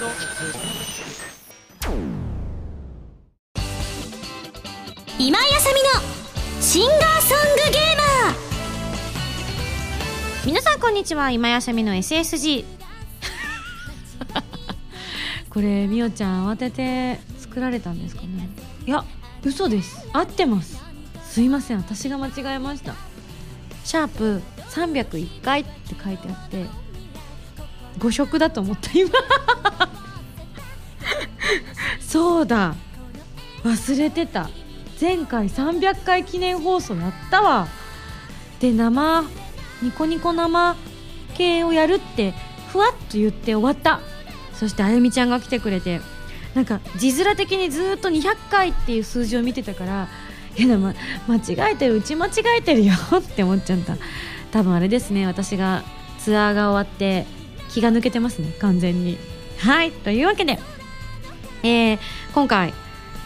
今井あさみのシンガーソングゲーマー。皆さんこんにちは。今やさみの SSG これみおちゃん慌てて作られたんですかね。いや嘘です。合ってます。すいません。私が間違えました。シャープ301回って書いてあって誤色だと思った。今そうだ。忘れてた。前回300回記念放送やったわ。で生ニコニコ生系をやるってふわっと言って終わった。そしてあゆみちゃんが来てくれて。なんか字面的にずっと200回っていう数字を見てたからいや、ま、間違えてる。うち間違えてるよって思っちゃった。多分あれですね。私がツアーが終わって気が抜けてますね。完全に。はい。というわけで、えー、今回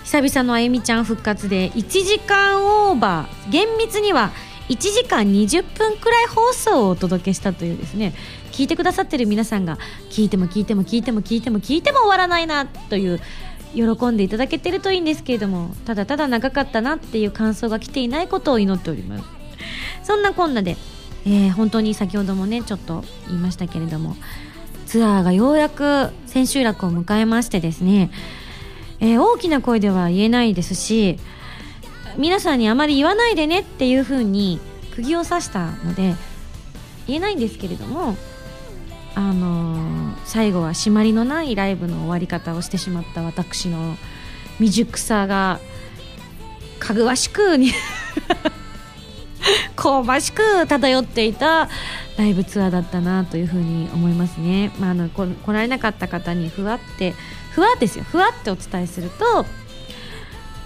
久々のあゆみちゃん復活で1時間オーバー厳密には1時間20分くらい放送をお届けしたというですね聞いてくださってる皆さんが聞いても聞いても聞いても聞いても聞いても終わらないなという喜んでいただけてるといいんですけれどもただただ長かったなっていう感想が来ていないことを祈っております。そんなこんなで、えー、本当に先ほどもねちょっと言いましたけれどもツアーがようやく千秋楽を迎えましてですね、えー、大きな声では言えないですし皆さんにあまり言わないでねっていう風に釘を刺したので言えないんですけれどもあのー、最後は締まりのないライブの終わり方をしてしまった私の未熟さがかぐわしくに香ばしく漂っていたライブツアーだったなというふうに思いますね、まあ、あの来られなかった方にふわってふわですよ。ふわってお伝えすると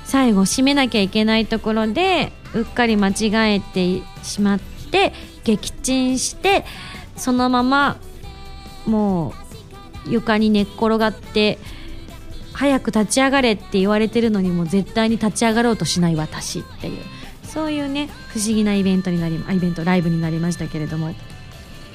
最後締めなきゃいけないところでうっかり間違えてしまって撃沈してそのままもう床に寝っ転がって早く立ち上がれって言われてるのにも絶対に立ち上がろうとしない私っていう。そういうね不思議なイベントになりイベントライブになりましたけれども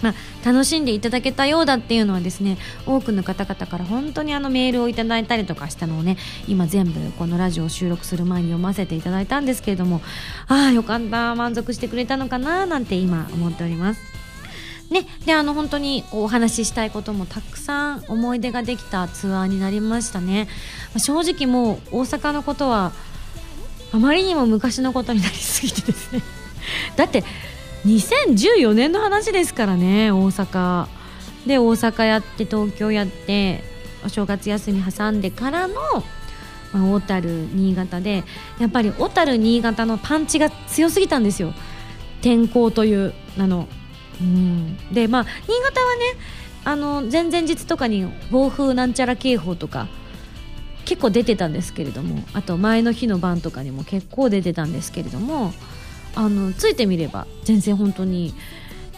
まあ、楽しんでいただけたようだっていうのはですね多くの方々から本当にあのメールをいただいたりとかしたのをね今全部このラジオを収録する前に読ませていただいたんですけれどもああよかった満足してくれたのかななんて今思っております。ね、であの本当にお話ししたいこともたくさん思い出ができたツアーになりましたねま正直もう大阪のことはあまりにも昔のことになりすぎてですね。だって2014年の話ですからね大阪。で大阪やって東京やってお正月休み挟んでからの、まあ、小樽新潟でやっぱり小樽新潟のパンチが強すぎたんですよ。天候というあのうん。でまあ新潟はねあの前々日とかに暴風なんちゃら警報とか結構出てたんですけれどもあと前の日の晩とかにも結構出てたんですけれどもあのついてみれば全然本当に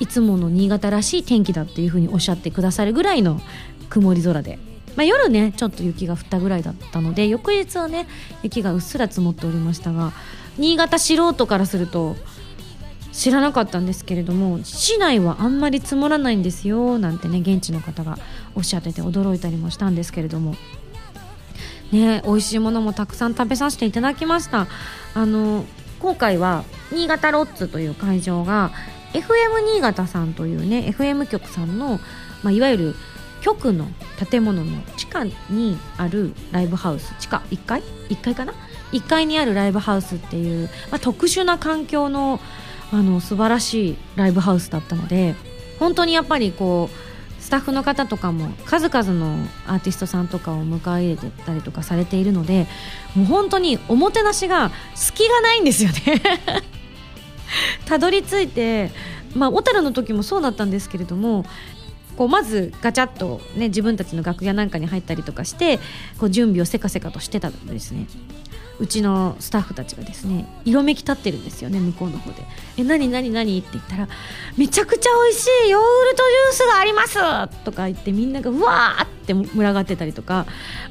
いつもの新潟らしい天気だっていうふうにおっしゃってくださるぐらいの曇り空で、まあ、夜ねちょっと雪が降ったぐらいだったので翌日はね雪がうっすら積もっておりましたが新潟素人からすると知らなかったんですけれども市内はあんまり積もらないんですよなんてね現地の方がおっしゃってて驚いたりもしたんですけれどもね美味しいものもたくさん食べさせていただきました。あの今回は新潟ロッツという会場が FM 新潟さんというね FM 局さんの、まあ、いわゆる局の建物の地下にあるライブハウス。地下？1階？1階かな？1階にあるライブハウスっていう、まあ、特殊な環境のあの素晴らしいライブハウスだったので本当にやっぱりこうスタッフの方とかも数々のアーティストさんとかを迎え入れてたりとかされているのでもう本当におもてなしが隙がないんですよね。たどり着いてまあ小樽の時もそうだったんですけれどもこうまずガチャッと、ね、自分たちの楽屋なんかに入ったりとかしてこう準備をせかせかとしてたんですね。うちのスタッフたちがですね色めき立ってるんですよね向こうの方で「え何何何?」って言ったら「めちゃくちゃ美味しいヨーグルトジュースがあります!」とか言ってみんながうわーって群がってたりとか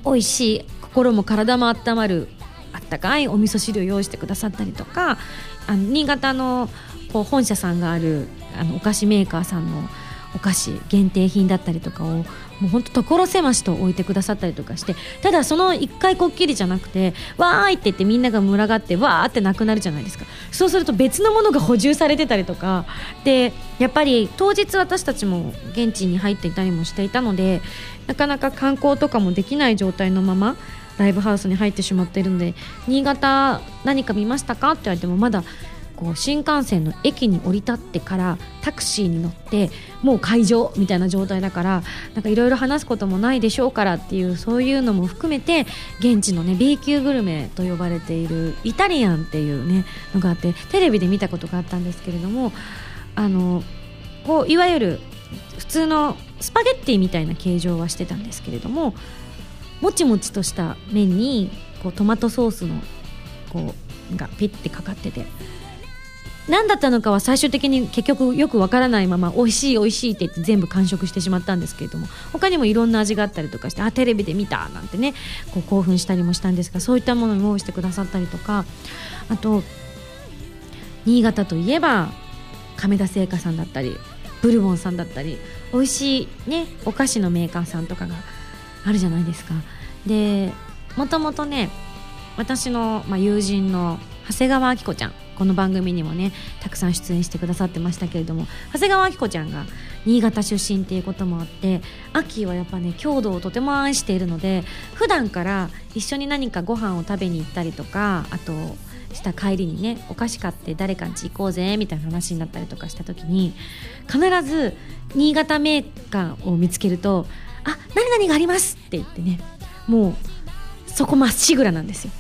美味しい心も体も温まるあったかいお味噌汁を用意してくださったりとかあの新潟のこう本社さんがあるあのお菓子メーカーさんのお菓子限定品だったりとかをもうほんと所狭しと置いてくださったりとかしてただその1回こっきりじゃなくてわーいって言ってみんなが群がってわーってなくなるじゃないですか。そうすると別のものが補充されてたりとか。でやっぱり当日私たちも現地に入っていたりもしていたのでなかなか観光とかもできない状態のままライブハウスに入ってしまっているので新潟何か見ましたか？って言われてもまだこう新幹線の駅に降り立ってからタクシーに乗ってもう会場みたいな状態だからなんかいろいろ話すこともないでしょうからっていうそういうのも含めて現地のね B 級グルメと呼ばれているイタリアンっていうねのがあってテレビで見たことがあったんですけれどもあのこういわゆる普通のスパゲッティみたいな形状はしてたんですけれどももちもちとした麺にこうトマトソースのこうがピッてかかってて何だったのかは最終的に結局よくわからないまま美味しい美味しいって言って全部完食してしまったんですけれども他にもいろんな味があったりとかしてあテレビで見たなんてねこう興奮したりもしたんですがそういったものを用意してくださったりとかあと新潟といえば亀田製菓さんだったりブルボンさんだったり美味しいねお菓子のメーカーさんとかがあるじゃないですか。でもともとね私の、まあ、友人の長谷川明子ちゃんこの番組にもねたくさん出演してくださってましたけれども長谷川明子ちゃんが新潟出身っていうこともあってアッキーはやっぱね郷土をとても愛しているので普段から一緒に何かご飯を食べに行ったりとかあとした帰りにねお菓子買って誰かんち行こうぜみたいな話になったりとかした時に必ず新潟メーカーを見つけると「あ何々があります」って言ってねもうそこまっしぐらなんですよ。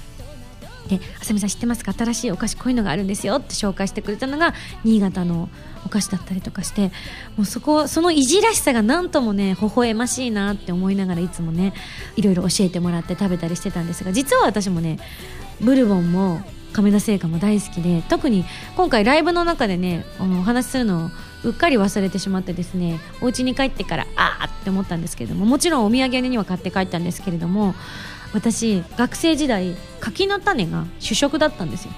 で「あさみさん知ってますか？新しいお菓子こういうのがあるんですよ」って紹介してくれたのが新潟のお菓子だったりとかしてもうそこそのいじらしさが何ともね微笑ましいなって思いながらいつもねいろいろ教えてもらって食べたりしてたんですが実は私もねブルボンも亀田製菓も大好きで特に今回ライブの中でねあのお話しするのをうっかり忘れてしまってですねお家に帰ってからああって思ったんですけれどももちろんお土産には買って帰ったんですけれども私学生時代柿の種が主食だったんですよ。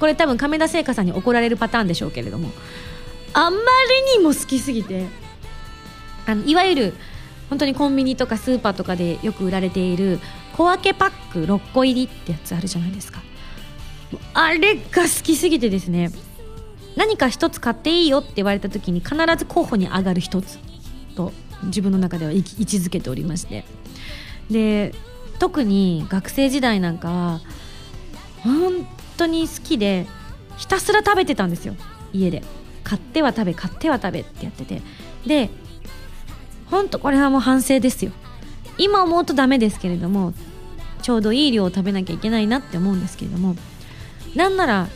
これ多分亀田製菓さんに怒られるパターンでしょうけれども。あんまりにも好きすぎて。あのいわゆる本当にコンビニとかスーパーとかでよく売られている小分けパック6個入りってやつあるじゃないですか。あれが好きすぎてですね。何か一つ買っていいよって言われた時に必ず候補に上がる一つと自分の中では位置づけておりまして。で特に学生時代なんかは本当に好きでひたすら食べてたんですよ。家で。買っては食べ買っては食べってやってて。で本当これはもう反省ですよ。今思うとダメですけれどもちょうどいい量を食べなきゃいけないなって思うんですけれどもなんなら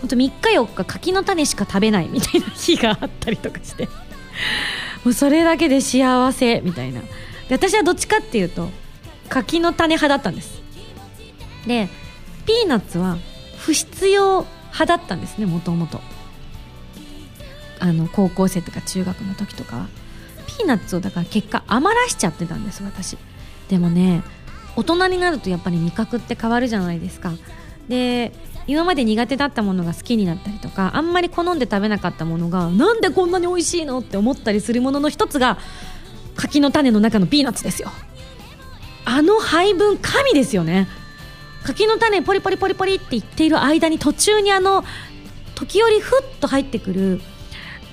ほんと3日4日柿の種しか食べないみたいな日があったりとかして。もうそれだけで幸せみたいな。で私はどっちかっていうと柿の種派だったんです。でピーナッツは不必要派だったんですねもともとあの高校生とか中学の時とかは。ピーナッツをだから結果余らしちゃってたんです私。でもね大人になるとやっぱり味覚って変わるじゃないですか。で今まで苦手だったものが好きになったりとかあんまり好んで食べなかったものがなんでこんなに美味しいのって思ったりするものの一つが柿の種の中のピーナッツですよ。あの配分神ですよね。柿の種ポリポリポリポリって言っている間に途中にあの時折ふっと入ってくる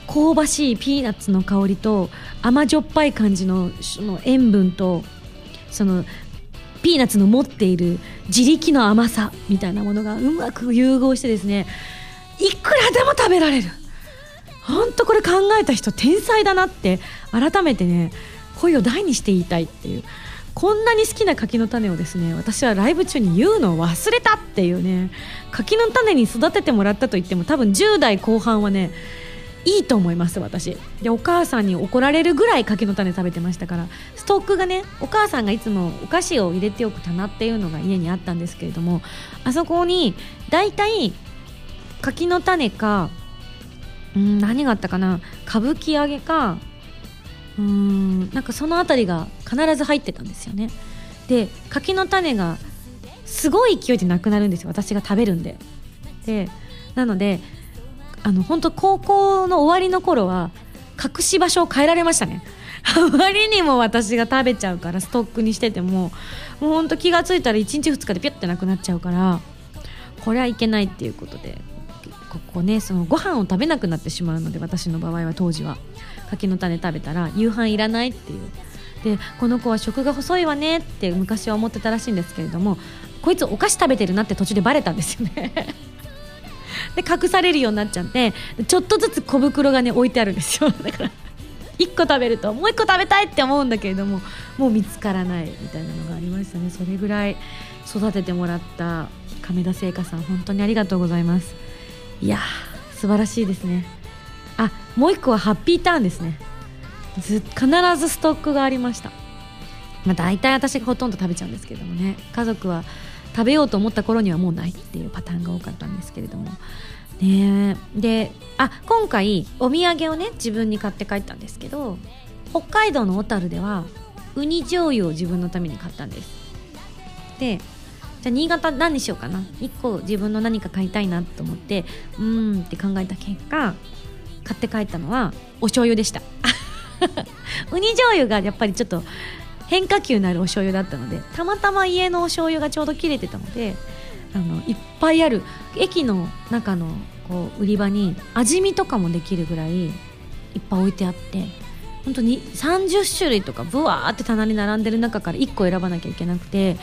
香ばしいピーナッツの香りと甘じょっぱい感じのその塩分とそのピーナッツの持っている自力の甘さみたいなものがうまく融合してですねいくらでも食べられる。本当これ考えた人天才だなって改めてね声を大にして言いたいっていう。こんなに好きな柿の種をですね私はライブ中に言うのを忘れたっていうね柿の種に育ててもらったと言っても多分10代後半はねいいと思います私。でお母さんに怒られるぐらい柿の種食べてましたからストックがねお母さんがいつもお菓子を入れておく棚っていうのが家にあったんですけれどもあそこに大体柿の種かうん何があったかな歌舞伎揚げかうんなんかその辺りが必ず入ってたんですよね。で柿の種がすごい勢いでなくなるんですよ私が食べるんで。でなのであの本当高校の終わりの頃は隠し場所を変えられましたね。あまりにも私が食べちゃうからストックにしててももうほんと気が付いたら1日2日でピュッてなくなっちゃうからこれはいけないっていうことでここねそのご飯を食べなくなってしまうので私の場合は当時は。柿の種食べたら夕飯いらないっていう。でこの子は食が細いわねって昔は思ってたらしいんですけれどもこいつお菓子食べてるなって途中でバレたんですよね。で隠されるようになっちゃってちょっとずつ小袋がね置いてあるんですよ。だから1個食べるともう1個食べたいって思うんだけれどももう見つからないみたいなのがありましたね。それぐらい育ててもらった亀田製菓さん本当にありがとうございます。いやー素晴らしいですね。あもう1個はハッピーターンですね。ず必ずストックがありました。まあ大体私がほとんど食べちゃうんですけどもね。家族は食べようと思った頃にはもうないっていうパターンが多かったんですけれども。ねであ今回お土産をね自分に買って帰ったんですけど北海道の小樽ではウニ醤油を自分のために買ったんです。でじゃあ新潟何にしようかな。1個自分の何か買いたいなと思ってうーんって考えた結果買って帰ったのはお醤油でした。ウニ醤油がやっぱりちょっと変化球のあるお醤油だったのでたまたま家のお醤油がちょうど切れてたのであのいっぱいある駅の中のこう売り場に味見とかもできるぐらいいっぱい置いてあって本当に30種類とかブワーって棚に並んでる中から1個選ばなきゃいけなくて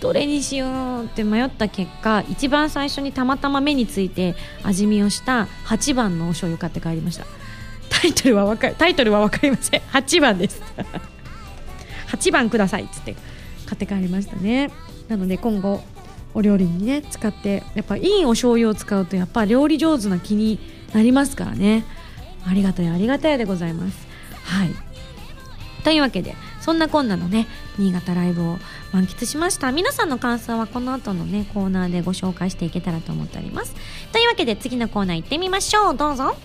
どれにしようって迷った結果一番最初にたまたま目について味見をした8番のお醤油買って帰りました。タイトルは分かタイトルは分かりません。8番です。8番くださいっつって買って帰りましたね。なので今後お料理にね使ってやっぱいいお醤油を使うとやっぱ料理上手な気になりますからね。ありがたいありがたいでございます。はい。というわけでそんなこんなのね新潟ライブを満喫しました皆さんの感想はこの後のねコーナーでご紹介していけたらと思っておりますというわけで次のコーナー行ってみましょうどうぞ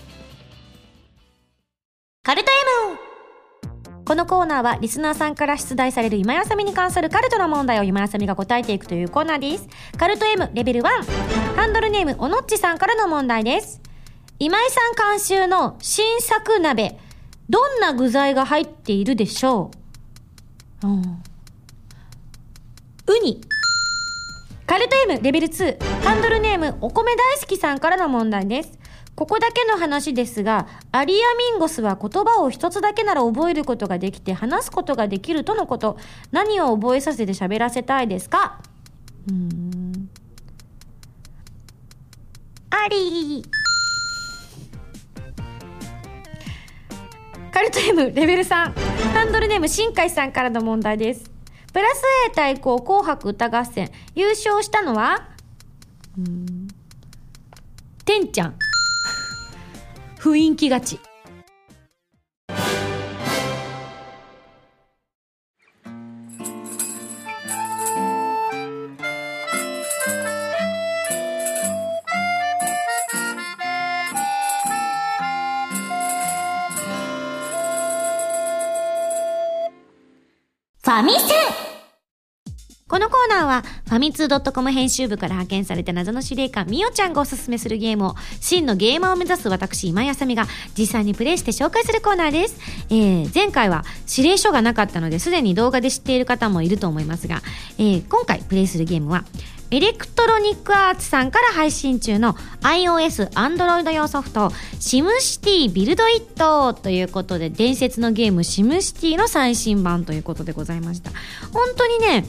カルト M このコーナーはリスナーさんから出題される今やさみに関するカルトの問題を今やさみが答えていくというコーナーです。カルト M レベル1。ハンドルネームおのっちさんからの問題です。今井さん監修の新作鍋。どんな具材が入っているでしょう、うん、ウニ。カルト M レベル2。ハンドルネームお米大好きさんからの問題です。ここだけの話ですが、アリアミンゴスは言葉を一つだけなら覚えることができて話すことができるとのこと。何を覚えさせて喋らせたいですか？うーん。アリ。カルト M レベル3。ハンドルネーム新海さんからの問題です。プラス A 対抗紅白歌合戦。優勝したのは？うん。てんちゃん。雰囲気がち。ファミセこのコーナーは、ファミツー .com 編集部から派遣された謎の司令官、みおちゃんがおすすめするゲームを、真のゲーマーを目指す私、今井あさみが、実際にプレイして紹介するコーナーです。えー、前回は指令書がなかったので、すでに動画で知っている方もいると思いますが、えー、今回プレイするゲームは、エレクトロニックアーツさんから配信中の iOS、Android 用ソフト、シムシティビルドイットということで、伝説のゲームシムシティの最新版ということでございました。本当にね、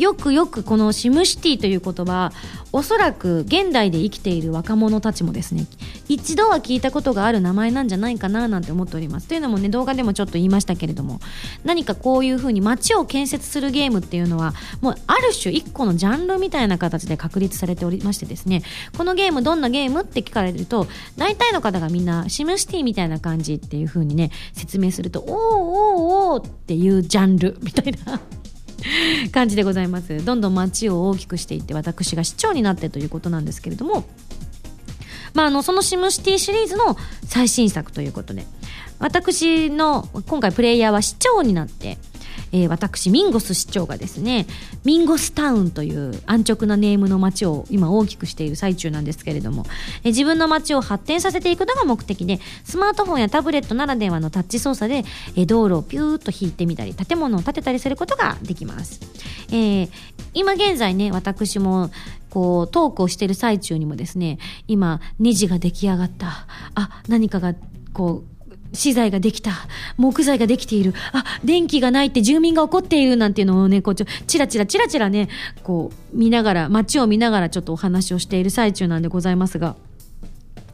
よくよくこのシムシティという言葉おそらく現代で生きている若者たちもですね一度は聞いたことがある名前なんじゃないかななんて思っております。というのもね動画でもちょっと言いましたけれども何かこういうふうに街を建設するゲームっていうのはもうある種一個のジャンルみたいな形で確立されておりましてですねこのゲームどんなゲームって聞かれると大体の方がみんなシムシティみたいな感じっていうふうにね説明するとおーおーおーっていうジャンルみたいな。感じでございます。どんどん街を大きくしていって私が市長になってということなんですけれどもまあ、あのそのシムシティシリーズの最新作ということで私の今回プレイヤーは市長になって、えー私ミンゴス市長がですねミンゴスタウンという安直なネームの街を今大きくしている最中なんですけれども、えー自分の街を発展させていくのが目的でスマートフォンやタブレットならではのタッチ操作で、えー道路をピューッと引いてみたり建物を建てたりすることができます、えー今現在ね私もこうトークをしている最中にもですね今ネジが出来上がった。あ何かがこう資材ができた。木材ができている。あ電気がないって住民が怒っているなんていうのをねこうちょチラチラチラチラねこう見ながら街を見ながらちょっとお話をしている最中なんでございますが、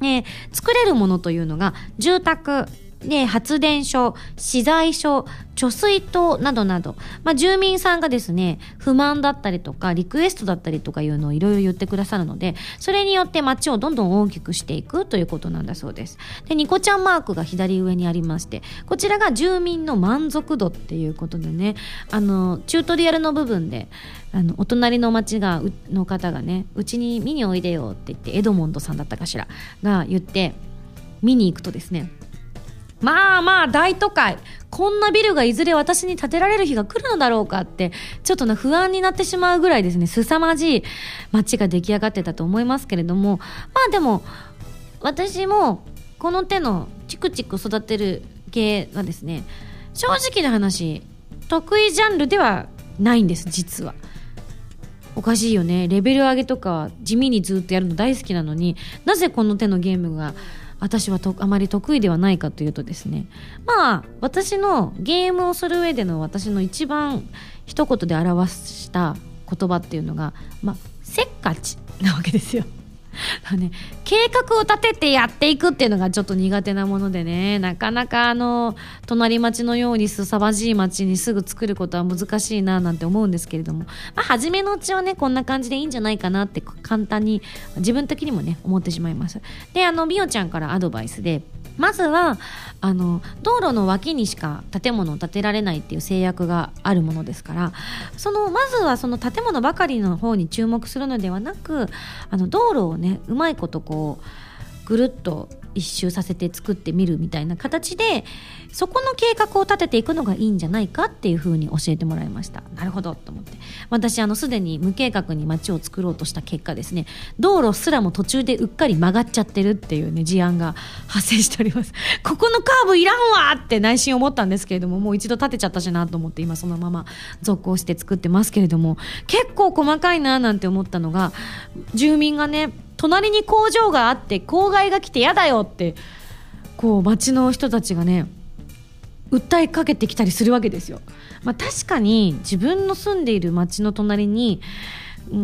ね作れるものというのが住宅。で発電所、資材所、貯水塔などなど、まあ、住民さんがですね、不満だったりとか、リクエストだったりとかいうのをいろいろ言ってくださるので、それによって街をどんどん大きくしていくということなんだそうです。で、ニコちゃんマークが左上にありまして、こちらが住民の満足度っていうことでね、あの、チュートリアルの部分で、あのお隣の町がの方がねうちに見においでよって言ってエドモンドさんだったかしらが言って見に行くとですねまあまあ大都会。こんなビルがいずれ私に建てられる日が来るのだろうかってちょっとね不安になってしまうぐらいですね。凄まじい街が出来上がってたと思いますけれども。まあでも私もこの手のチクチク育てる系はですね正直な話得意ジャンルではないんです実は。おかしいよね。レベル上げとか地味にずっとやるの大好きなのになぜこの手のゲームが私はとあまり得意ではないかというとですねまあ私のゲームをする上での私の一番一言で表した言葉っていうのがまあせっかちなわけですよ。あのね、計画を立ててやっていくっていうのがちょっと苦手なものでねなかなかあの隣町のようにすさまじい町にすぐ作ることは難しいななんて思うんですけれども、まあ、初めのうちはねこんな感じでいいんじゃないかなって簡単に自分的にもね思ってしまいます。であのみおちゃんからアドバイスでまずはあの道路の脇にしか建物を建てられないっていう制約があるものですからそのまずはその建物ばかりの方に注目するのではなくあの道路をねうまいことこうぐるっと一周させて作ってみるみたいな形でそこの計画を立てていくのがいいんじゃないかっていうふうに教えてもらいました。なるほど。と思って。私あのすでに無計画に街を作ろうとした結果ですね。道路すらも途中でうっかり曲がっちゃってるっていうね事案が発生しております。ここのカーブいらんわって内心思ったんですけれどももう一度立てちゃったしなと思って今そのまま続行して作ってますけれども結構細かいななんて思ったのが住民がね隣に工場があって公害が来て嫌だよってこう町の人たちがね訴えかけてきたりするわけですよ。まあ、確かに自分の住んでいる町の隣に、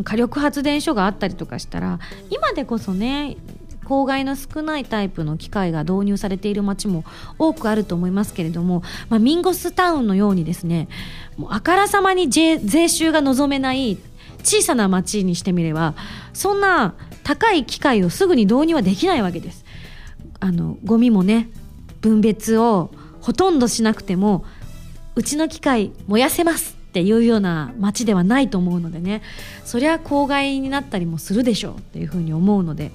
火力発電所があったりとかしたら今でこそね公害の少ないタイプの機械が導入されている町も多くあると思いますけれども、まあ、ミンゴスタウンのようにですねもうあからさまに税税収が望めない小さな町にしてみればそんな高い機械をすぐに導入はできないわけです。あのゴミもね分別をほとんどしなくてもうちの機械燃やせますっていうような街ではないと思うのでねそりゃ公害になったりもするでしょうっていうふうに思うので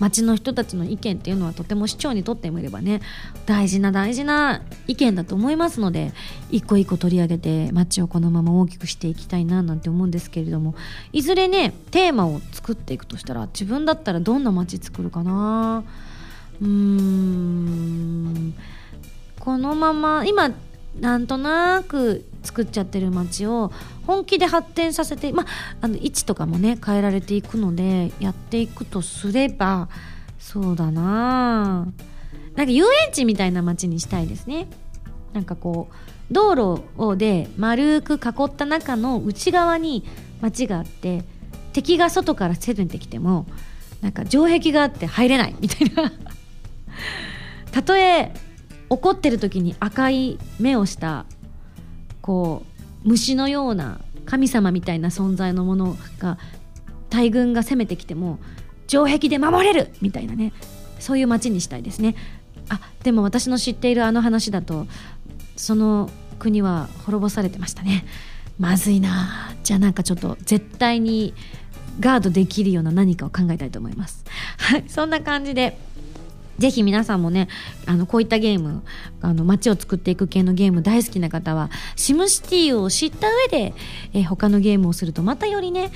町の人たちの意見っていうのはとても市長にとってみればね大事な大事な意見だと思いますので一個一個取り上げて町をこのまま大きくしていきたいななんて思うんですけれどもいずれねテーマを作っていくとしたら自分だったらどんな町作るかな？うーん。このまま今なんとなく作っちゃってる街を本気で発展させて、まあ、の位置とかもね変えられていくのでやっていくとすればそうだな。なんか遊園地みたいな街にしたいですね。なんかこう道路をで丸く囲った中の内側に街があって敵が外から攻めてきてもなんか城壁があって入れないみたいな。たとえ怒ってる時に赤い目をしたこう虫のような神様みたいな存在のものが大軍が攻めてきても城壁で守れるみたいなね。そういう街にしたいですね。あでも私の知っているあの話だとその国は滅ぼされてましたね。まずいなじゃあなんかちょっと絶対にガードできるような何かを考えたいと思います。はいそんな感じで。ぜひ皆さんもねあのこういったゲームあの街を作っていく系のゲーム大好きな方はシムシティを知った上で、え他のゲームをするとまたよりね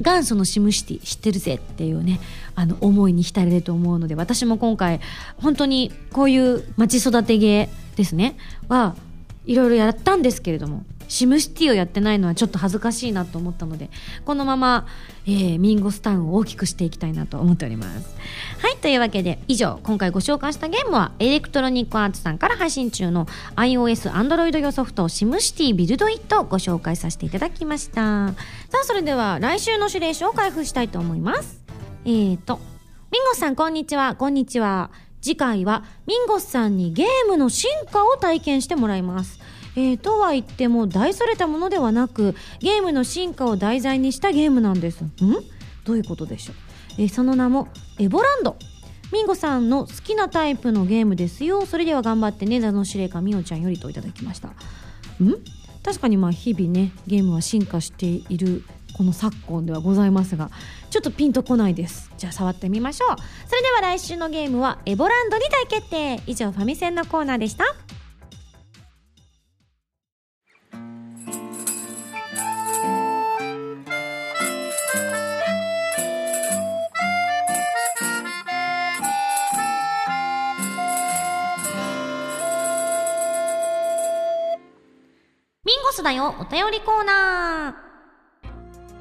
元祖のシムシティ知ってるぜっていうねあの思いに浸れると思うので私も今回本当にこういう街育てゲーですねはいろいろやったんですけれどもシムシティをやってないのはちょっと恥ずかしいなと思ったのでこのまま、えーミンゴスタウンを大きくしていきたいなと思っております。はいというわけで以上今回ご紹介したゲームはエレクトロニックアーツさんから配信中の iOS、Android 用ソフトシムシティビルドイットをご紹介させていただきました。さあそれでは来週の指令書を開封したいと思います。えーとミンゴスさんこんにちは。こんにちは。次回はミンゴスさんにゲームの進化を体験してもらいます。えー、とは言っても大それたものではなくゲームの進化を題材にしたゲームなんです。ん？どういうことでしょう、えーその名もエボランド。ミンゴさんの好きなタイプのゲームですよ。それでは頑張ってね座の司令官みおちゃんよりといただきました。ん？確かにまあ日々ねゲームは進化しているこの昨今ではございますがちょっとピンとこないです。じゃあ触ってみましょう。それでは来週のゲームはエボランドに大決定。以上ファミセンのコーナーでした。だよ。お便りコーナー。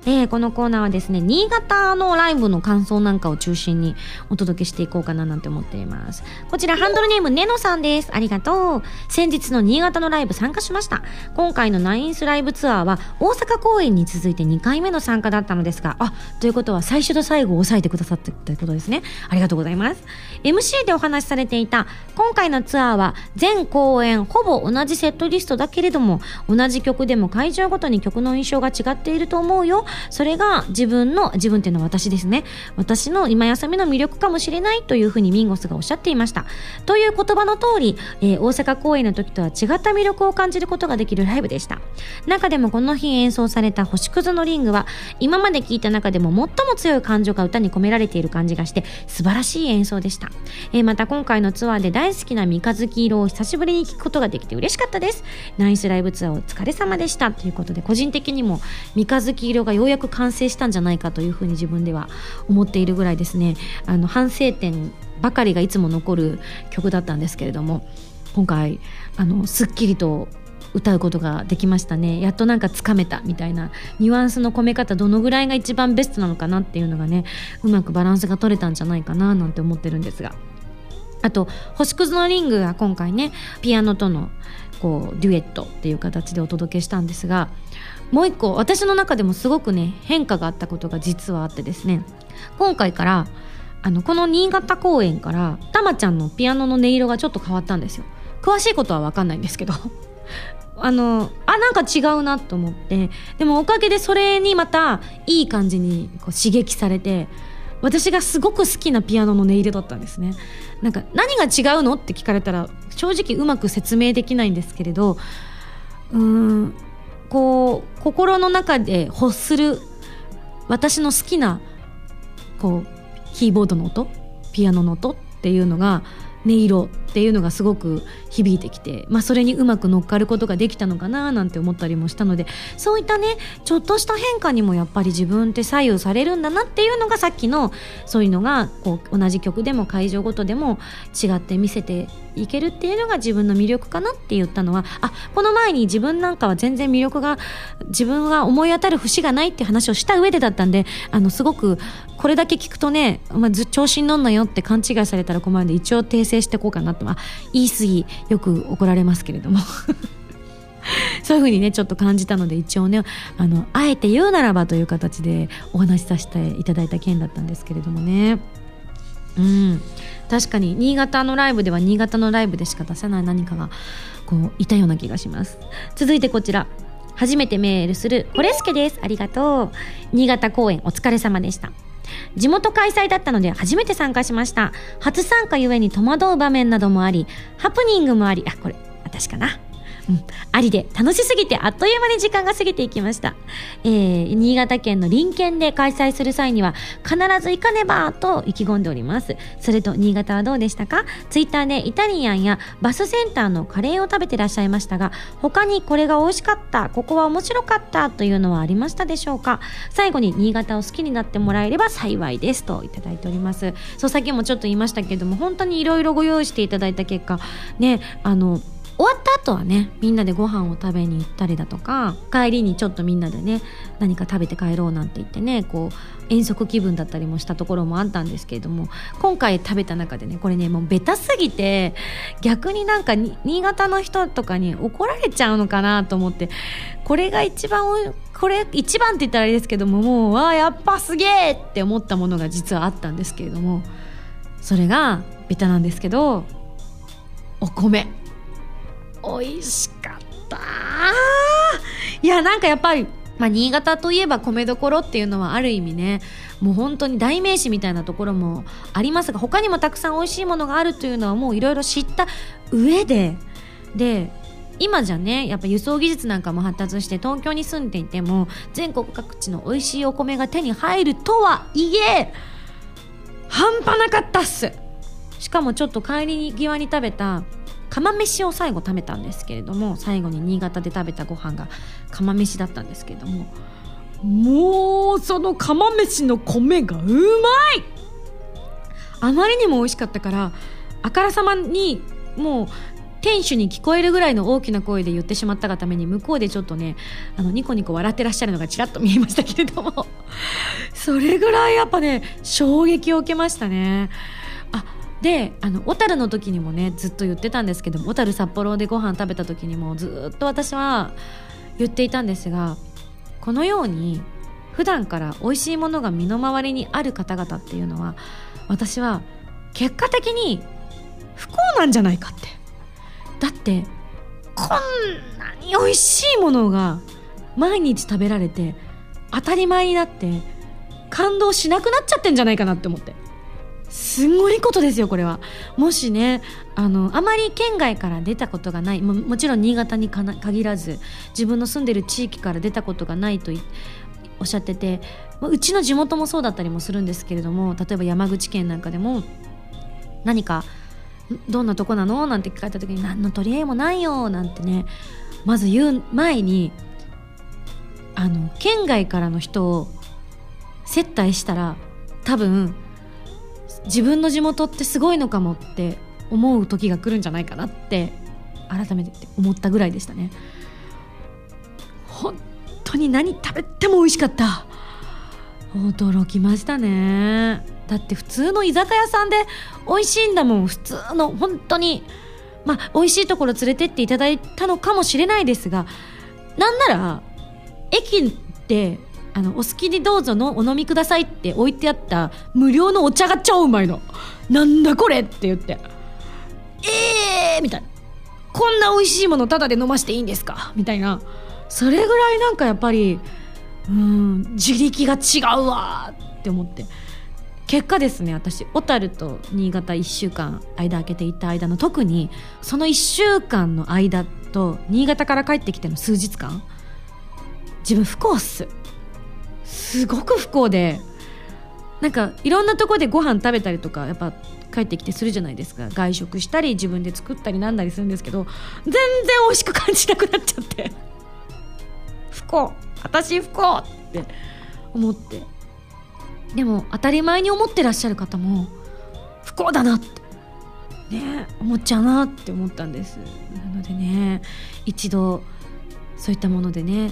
えーこのコーナーはですね、新潟のライブの感想なんかを中心にお届けしていこうかななんて思っています。こちらハンドルネームネノさんです。ありがとう。先日の新潟のライブ参加しました。今回のナインスライブツアーは大阪公演に続いて2回目の参加だったのですが、あ、ということは最初と最後を抑えてくださってということですね。ありがとうございます。MC でお話しされていた、今回のツアーは全公演ほぼ同じセットリストだけれども、同じ曲でも会場ごとに曲の印象が違っていると思うよ。それが自分の、自分っていうのは私ですね。私の今休みの魅力かもしれないというふうにミンゴスがおっしゃっていました。という言葉の通り、えー大阪公演の時とは違った魅力を感じることができるライブでした。中でもこの日演奏された星屑のリングは、今まで聴いた中でも最も強い感情が歌に込められている感じがして、素晴らしい演奏でした。えーまた今回のツアーで大好きな三日月色を久しぶりに聴くことができて嬉しかったです。ナイスライブツアーお疲れ様でした。ということで、個人的にも三日月色がようやく完成したんじゃないかというふうに自分では思っているぐらいですね、あの、反省点ばかりがいつも残る曲だったんですけれども、今回、あの、すっきりと歌うことができましたね。やっとなんかつかめたみたいなニュアンスの込め方どのぐらいが一番ベストなのかなっていうのがねうまくバランスが取れたんじゃないかななんて思ってるんですが。あと星屑のリングが今回ねピアノとのこうデュエットっていう形でお届けしたんですがもう一個私の中でもすごくね変化があったことが実はあってですね。今回からあのこの新潟公演からたまちゃんのピアノの音色がちょっと変わったんですよ。詳しいことは分かんないんですけど。あのあなんか違うなと思って。でもおかげでそれにまたいい感じにこう刺激されて私がすごく好きなピアノの音色だったんですね。なんか何が違うのって聞かれたら正直うまく説明できないんですけれどうーんこう心の中で欲する私の好きなこうキーボードの音ピアノの音っていうのが音色っていうのがすごく響いてきて、まあ、それにうまく乗っかることができたのかななんて思ったりもしたのでそういったねちょっとした変化にもやっぱり自分って左右されるんだなっていうのがさっきのそういうのがこう同じ曲でも会場ごとでも違って見せていけるっていうのが自分の魅力かなって言ったのはあこの前に自分なんかは全然魅力が自分が思い当たる節がないって話をした上でだったんであのすごくこれだけ聞くとね、まあ、ず調子に乗んなよって勘違いされたら困るんで一応訂正していこうかなと、ま、言い過ぎよく怒られますけれども。そういうふうにねちょっと感じたので一応ねあのあえて言うならばという形でお話しさせていただいた件だったんですけれどもね。うん。確かに新潟のライブでは新潟のライブでしか出せない何かがこういたような気がします。続いてこちら。初めてメールするコレスケです。ありがとう。新潟公演お疲れ様でした。地元開催だったので初めて参加しました。初参加ゆえに戸惑う場面などもありハプニングもありあこれ私かな。うん、ありで楽しすぎてあっという間に時間が過ぎていきました、えー、新潟県の林県で開催する際には必ず行かねばと意気込んでおります。それと新潟はどうでしたか？ツイッターでイタリアンやバスセンターのカレーを食べてらっしゃいましたが他にこれが美味しかったここは面白かったというのはありましたでしょうか？最後に新潟を好きになってもらえれば幸いです。といただいております。そうさっきもちょっと言いましたけれども本当にいろいろご用意していただいた結果ねあの終わった後はねみんなでご飯を食べに行ったりだとか帰りにちょっとみんなでね何か食べて帰ろうなんて言ってねこう遠足気分だったりもしたところもあったんですけれども今回食べた中でねこれねもうベタすぎて逆になんか新潟の人とかに怒られちゃうのかなと思ってこれが一番これ一番って言ったらあれですけどももうわあやっぱすげえって思ったものが実はあったんですけれどもそれがベタなんですけどお米。美味しかった。いやなんかやっぱりまあ、新潟といえば米どころっていうのはある意味ねもう本当に代名詞みたいなところもありますが他にもたくさん美味しいものがあるというのはもういろいろ知った上でで今じゃねやっぱ輸送技術なんかも発達して東京に住んでいても全国各地の美味しいお米が手に入るとはいえ半端なかったっす。しかもちょっと帰り際に食べた釜飯を最後食べたんですけれども最後に新潟で食べたご飯が釜飯だったんですけれどももうその釜飯の米がうまい！あまりにも美味しかったからあからさまにもう店主に聞こえるぐらいの大きな声で言ってしまったがために向こうでちょっとねあのニコニコ笑ってらっしゃるのがちらっと見えましたけれども それぐらいやっぱね衝撃を受けましたね。あであの小樽の時にもねずっと言ってたんですけど小樽札幌でご飯食べた時にもずっと私は言っていたんですがこのように普段から美味しいものが身の回りにある方々っていうのは私は結果的に不幸なんじゃないかって。だってこんなに美味しいものが毎日食べられて当たり前になって感動しなくなっちゃってんじゃないかなって思って。すごいことですよこれは。もしねあのあまり県外から出たことがないももちろん新潟に限らず自分の住んでる地域から出たことがないとおっしゃっててうちの地元もそうだったりもするんですけれども例えば山口県なんかでも何かどんなとこなの？なんて聞かれた時に何の取り合いもないよなんてねまず言う前にあの県外からの人を接待したら多分自分の地元ってすごいのかもって思う時が来るんじゃないかなって改めて思ったぐらいでしたね。本当に何食べても美味しかった。驚きましたね。だって普通の居酒屋さんで美味しいんだもん。普通の本当にまあ美味しいところ連れてっていただいたのかもしれないですがなんなら駅であのお好きにどうぞのお飲みくださいって置いてあった無料のお茶が超うまいの。なんだこれって言って。えーみたいな。こんな美味しいものタダで飲ましていいんですか？みたいな。それぐらいなんかやっぱりうん自力が違うわって思って。結果ですね私小樽と新潟1週間間空けていた間の特にその1週間の間と新潟から帰ってきての数日間自分不幸っすすごく不幸で。なんかいろんなとこでご飯食べたりとかやっぱ帰ってきてするじゃないですか。外食したり自分で作ったりなんだりするんですけど全然美味しく感じなくなっちゃって。不幸。私不幸って思って。でも当たり前に思ってらっしゃる方も不幸だなって。ね思っちゃうなって思ったんです。なのでね一度そういったものでね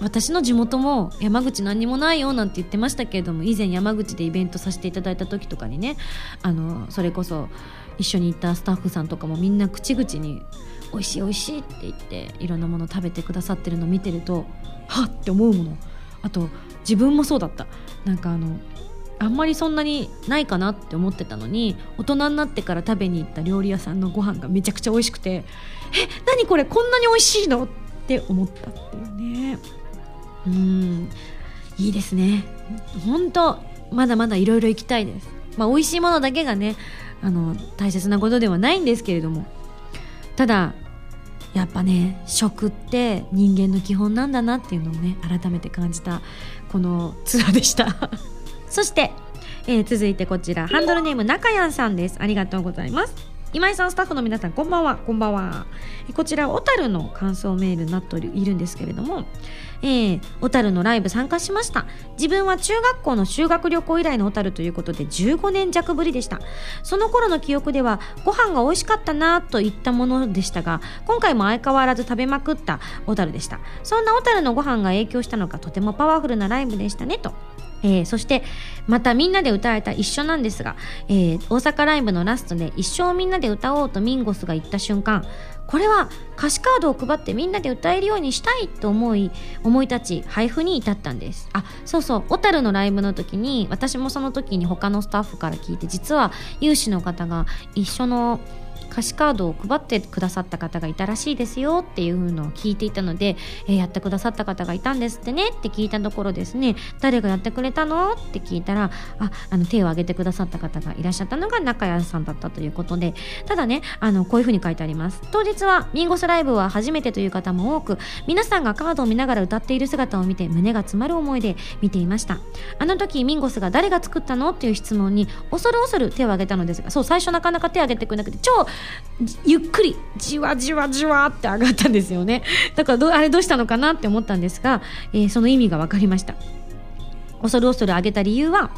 私の地元も山口何にもないよなんて言ってましたけれども以前山口でイベントさせていただいた時とかにねあのそれこそ一緒に行ったスタッフさんとかもみんな口々に「美味しい美味しい」って言っていろんなもの食べてくださってるのを見てるとはっって思うもの。あと自分もそうだった。なんかあのあんまりそんなにないかなって思ってたのに大人になってから食べに行った料理屋さんのご飯がめちゃくちゃ美味しくてえ何これこんなに美味しいの？って思ったっていうね。うん。いいですね。本当まだまだいろいろ行きたいです。まあ美味しいものだけがねあの大切なことではないんですけれども。ただやっぱね食って人間の基本なんだなっていうのをね改めて感じたこのツアーでした。そして、えー続いてこちら。ハンドルネーム中やんさんです。ありがとうございます。今井さんスタッフの皆さんこんばんは。こんばんは。こちら小樽の感想メールになっているんですけれどもえー小樽のライブ参加しました。自分は中学校の修学旅行以来の小樽ということで15年弱ぶりでした。その頃の記憶ではご飯が美味しかったなといったものでしたが今回も相変わらず食べまくった小樽でした。そんな小樽のご飯が影響したのかとてもパワフルなライブでしたねと。えーそしてまたみんなで歌えた一緒なんですが、えー大阪ライブのラストで一生みんなで歌おうとミンゴスが言った瞬間これは歌詞カードを配ってみんなで歌えるようにしたいと思い思い立ち配布に至ったんです。あそうそう小樽のライブの時に私もその時に他のスタッフから聞いて実は有志の方が一緒の歌詞カードを配ってくださった方がいたらしいですよっていうのを聞いていたので、えーやってくださった方がいたんですってねって聞いたところですね。誰がやってくれたの？って聞いたらああの手を挙げてくださった方がいらっしゃったのが中谷さんだったということでただねあのこういうふうに書いてあります。当日はミンゴスライブは初めてという方も多く皆さんがカードを見ながら歌っている姿を見て胸が詰まる思いで見ていました。あの時ミンゴスが誰が作ったの？っていう質問に恐る恐る手を挙げたのですがそう最初なかなか手を挙げてくれなくて超ゆっくりじわじわじわって上がったんですよね。だからどうあれどうしたのかなって思ったんですが、えーその意味が分かりました。恐る恐る上げた理由は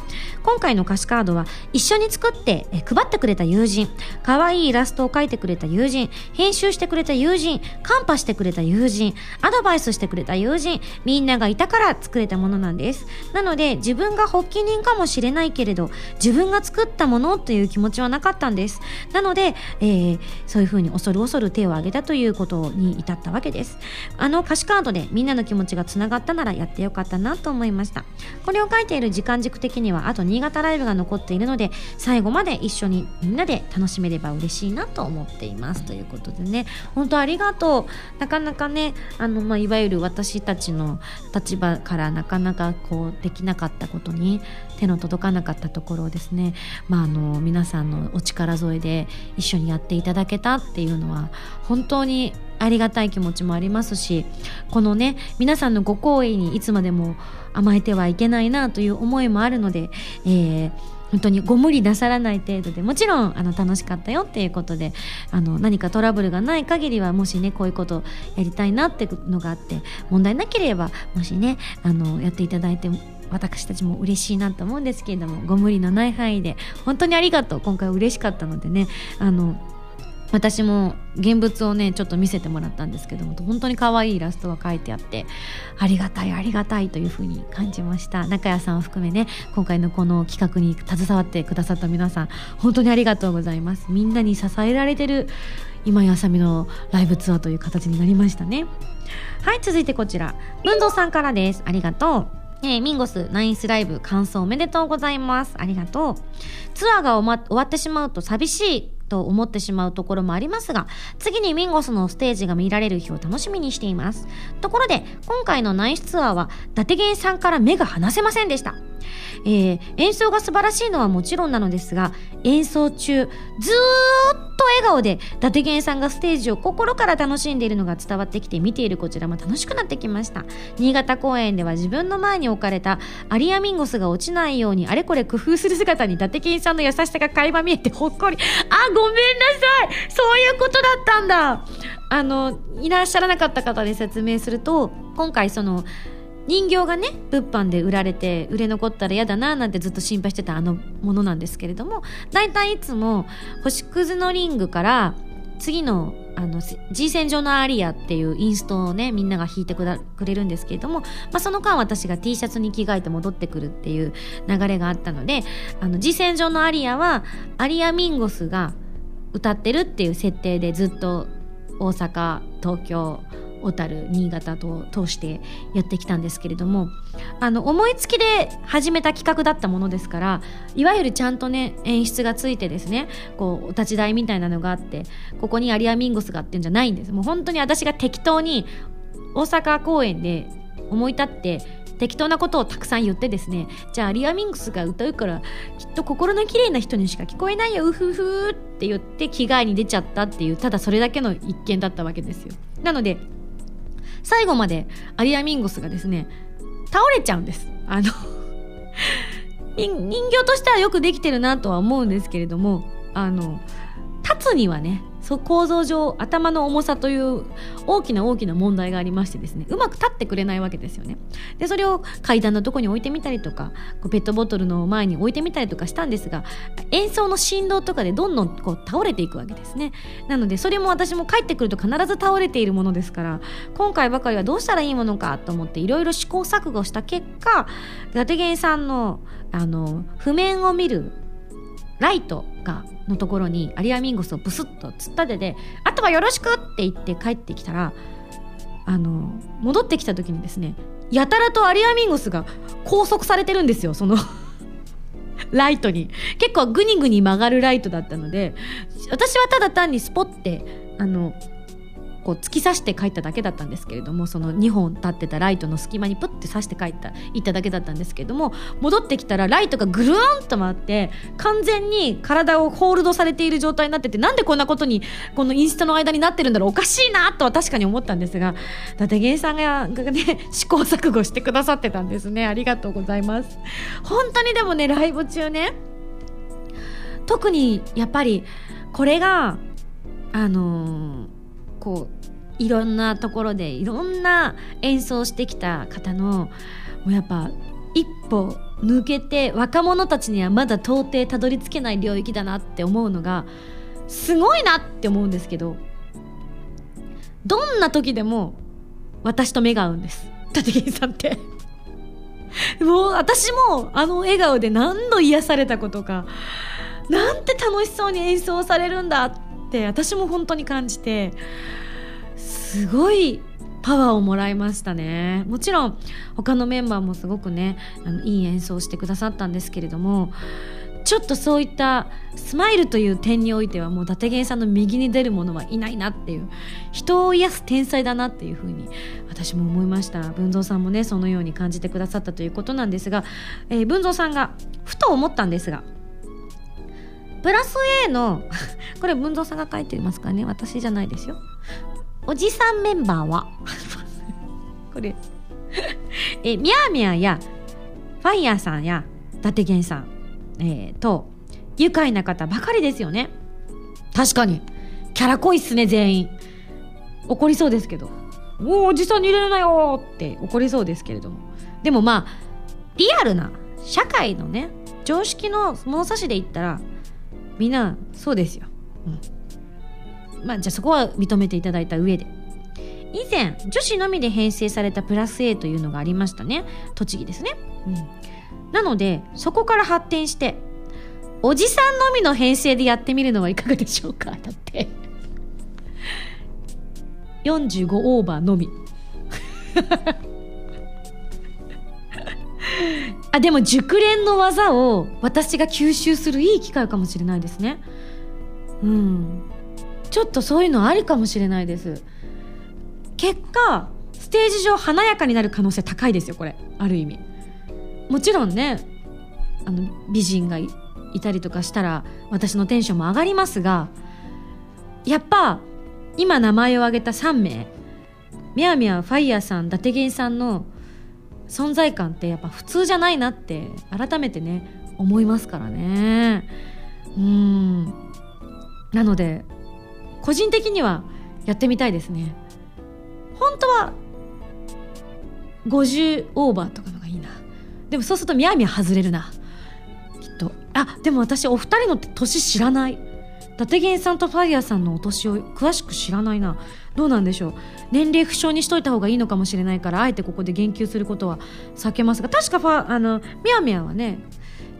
今回の歌詞カードは一緒に作って配ってくれた友人可愛いイラストを描いてくれた友人編集してくれた友人カンパしてくれた友人アドバイスしてくれた友人みんながいたから作れたものなんです。なので自分が発起人かもしれないけれど自分が作ったものという気持ちはなかったんです。なので、えーそういうふうに恐る恐る手を挙げたということに至ったわけです。あの歌詞カードでみんなの気持ちがつながったならやってよかったなと思いました。これれを書いている時間軸的にはあと新潟ライブが残っているので最後まで一緒にみんなで楽しめれば嬉しいなと思っていますということでね本当ありがとうなかなかねあの、まあ、いわゆる私たちの立場からなかなかこうできなかったことに手の届かなかったところをですね、まあ、あの皆さんのお力添えで一緒にやっていただけたっていうのは本当にありがたい気持ちもありますしこのね皆さんのご好意にいつまでも甘えてはいけないなという思いもあるので、えー本当にご無理なさらない程度でもちろんあの楽しかったよっていうことであの何かトラブルがない限りはもしねこういうことやりたいなっていうのがあって問題なければもしねあのやっていただいて私たちも嬉しいなと思うんですけれどもご無理のない範囲で本当にありがとう。今回嬉しかったのでねあの私も現物をねちょっと見せてもらったんですけども本当に可愛いイラストが描いてあってありがたいありがたいというふうに感じました。中谷さんを含めね今回のこの企画に携わってくださった皆さん本当にありがとうございます。みんなに支えられてる今井あさみのライブツアーという形になりましたね。はい続いてこちら。文蔵さんからです。ありがとう。えーミンゴスナインスライブ感想おめでとうございます。ありがとう。ツアーが,、終わってしまうと寂しい。と思ってしまうところもありますが次にミンゴスのステージが見られる日を楽しみにしています。ところで今回のナイスツアーは伊達源さんから目が離せませんでした。えー演奏が素晴らしいのはもちろんなのですが演奏中ずーっと笑顔で伊達源さんがステージを心から楽しんでいるのが伝わってきて見ているこちらも楽しくなってきました。新潟公演では自分の前に置かれたアリアミンゴスが落ちないようにあれこれ工夫する姿に伊達源さんの優しさが垣間見えてほっこり。あごめんなさい。そういうことだったんだ。あのいらっしゃらなかった方で説明すると今回その人形がね物販で売られて売れ残ったら嫌だななんてずっと心配してたあのものなんですけれども大体いつも星屑のリングから次のあの G 戦場のアリアっていうインストをねみんなが弾いてくれるんですけれども、まあ、その間私が T シャツに着替えて戻ってくるっていう流れがあったのであの G 戦場のアリアはアリアミンゴスが歌ってるっていう設定でずっと大阪東京小樽新潟と通してやってきたんですけれどもあの思いつきで始めた企画だったものですからいわゆるちゃんとね演出がついてですねこうお立ち台みたいなのがあってここにアリアミンゴスがあってんじゃないんです。もう本当に私が適当に大阪公演で思い立って適当なことをたくさん言ってですねじゃあアリアミンゴスが歌うからきっと心の綺麗な人にしか聞こえないようふふって言って着替えに出ちゃったっていうただそれだけの一件だったわけですよ。なので最後までアリアミンゴスがですね倒れちゃうんです。あの 人形としてはよくできてるなとは思うんですけれどもあの立つにはね構造上頭の重さという大きな大きな問題がありましてですねうまく立ってくれないわけですよね。でそれを階段のとこに置いてみたりとかこうペットボトルの前に置いてみたりとかしたんですが演奏の振動とかでどんどんこう倒れていくわけですね。なのでそれも私も帰ってくると必ず倒れているものですから今回ばかりはどうしたらいいものかと思っていろいろ試行錯誤した結果伊達源さんのあの譜面を見るライトがのところにアリアミンゴスをブスッと突っ立てて「あとはよろしく!」って言って帰ってきたらあの戻ってきた時にですねやたらとアリアミンゴスが拘束されてるんですよその ライトに結構グニグニ曲がるライトだったので私はただ単にスポッてあのこう突き刺して帰っただけだったんですけれどもその2本立ってたライトの隙間にプッて刺して帰った行っただけだったんですけれども戻ってきたらライトがぐるーんと回って完全に体をホールドされている状態になっててなんでこんなことにこのインスタの間になってるんだろうおかしいなとは確かに思ったんですが伊達源さんがね試行錯誤してくださってたんですね。ありがとうございます。本当にでもねライブ中ね特にやっぱりこれがあのーこういろんなところでいろんな演奏してきた方のもうやっぱ一歩抜けて若者たちにはまだ到底たどり着けない領域だなって思うのがすごいなって思うんですけどどんな時でも私と目が合うんです。立木さんって。もう私もあの笑顔で何度癒されたことかなんて楽しそうに演奏されるんだって私も本当に感じてすごいパワーをもらいましたね。もちろん他のメンバーもすごくねあのいい演奏してくださったんですけれどもちょっとそういったスマイルという点においてはもう伊達源さんの右に出る者はいないなっていう人を癒す天才だなっていうふうに私も思いました。文蔵さんもねそのように感じてくださったということなんですが、えー、文蔵さんがふと思ったんですがプラス A の これ文蔵さんが書いてますかね？私じゃないですよ。おじさんメンバーは？これ。えみやみややファイヤーさんや伊達源さん、えー、と愉快な方ばかりですよね。確かに。キャラ濃いっすね全員。怒りそうですけど「もうおじさんに入れるなよ!」って怒りそうですけれども。でもまあリアルな社会のね常識の物差しで言ったらみんなそうですよ、うん、まあ、じゃあそこは認めていただいた上で。以前女子のみで編成されたプラス A というのがありましたね。栃木ですね、うん、なのでそこから発展しておじさんのみの編成でやってみるのはいかがでしょうか？だって。45オーバーのみ。あでも熟練の技を私が吸収するいい機会かもしれないですね。うん。ちょっとそういうのありかもしれないです。結果ステージ上華やかになる可能性高いですよこれ。ある意味。もちろんねあの美人がいたりとかしたら私のテンションも上がりますがやっぱ今名前を挙げた3名みやみやファイヤーさん伊達源さんの存在感ってやっぱ普通じゃないなって改めてね思いますからね。うん。なので個人的にはやってみたいですね。本当は50オーバーとかのがいいな。でもそうするとみやみや外れるな。きっと。あでも私お二人の年知らない。伊達源さんとファイヤーさんのお年を詳しく知らないな。どうなんでしょう。年齢不詳にしといた方がいいのかもしれないからあえてここで言及することは避けますが。確かファあのみやみやはね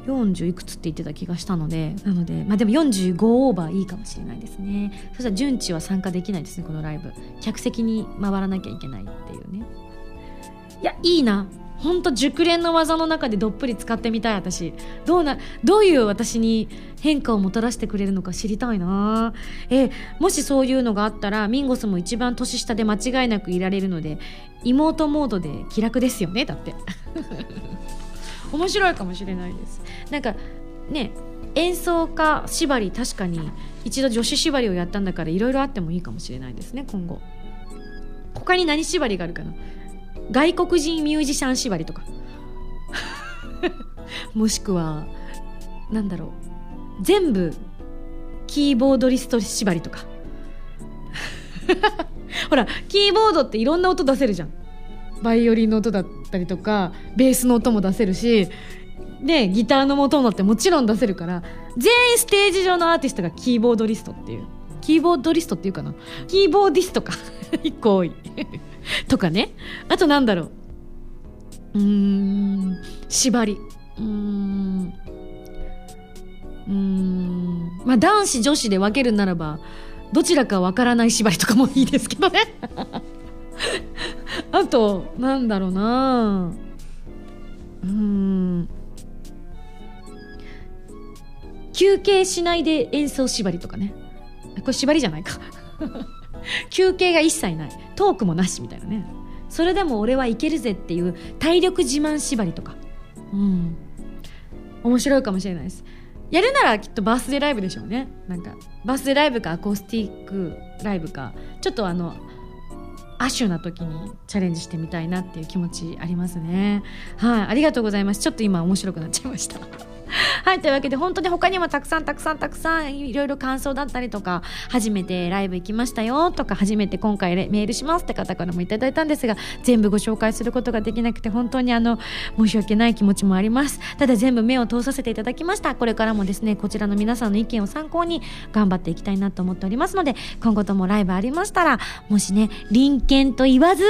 40いくつって言ってた気がしたのでなのでまあでも45オーバーいいかもしれないですね。そしたら順次は参加できないですねこのライブ。客席に回らなきゃいけないっていうね。いやいいな。ほんと熟練の技の中でどっぷり使ってみたい私。どうなどういう私に変化をもたらしてくれるのか知りたいな。えもしそういうのがあったらミンゴスも一番年下で間違いなくいられるので妹モードで気楽ですよねだって。面白いかもしれないです。なんかね演奏家縛り確かに一度女子縛りをやったんだからいろいろあってもいいかもしれないですね今後。他に何縛りがあるかな？外国人ミュージシャン縛りとか。もしくはなんだろう。全部キーボードリスト縛りとか。ほらキーボードっていろんな音出せるじゃん。バイオリンの音だったりとかベースの音も出せるしでギターの音もってもちろん出せるから全員ステージ上のアーティストがキーボードリストっていう。キーボードリストっていうかな。キーボーディストか。1個多い。とかね。あとなんだろう。うーん。縛り。うーん。うーん。まあ男子女子で分けるならばどちらかわからない縛りとかもいいですけどね。あとなんだろうな。うん。休憩しないで演奏縛りとかね。これ縛りじゃないか。休憩が一切ない。トークもなしみたいなね。それでも俺はいけるぜっていう体力自慢縛りとか。うん。面白いかもしれないです。やるならきっとバースデーライブでしょうね。なんかバースデーライブかアコースティックライブか。ちょっとあのアッシュな時にチャレンジしてみたいなっていう気持ちありますね。はいありがとうございます。ちょっと今面白くなっちゃいました。はいというわけで本当に他にもたくさんたくさんたくさんいろいろ感想だったりとか初めてライブ行きましたよとか初めて今回メールしますって方からもいただいたんですが全部ご紹介することができなくて本当にあの申し訳ない気持ちもあります。ただ全部目を通させていただきました。これからもですねこちらの皆さんの意見を参考に頑張っていきたいなと思っておりますので今後ともライブありましたらもしね隣県と言わず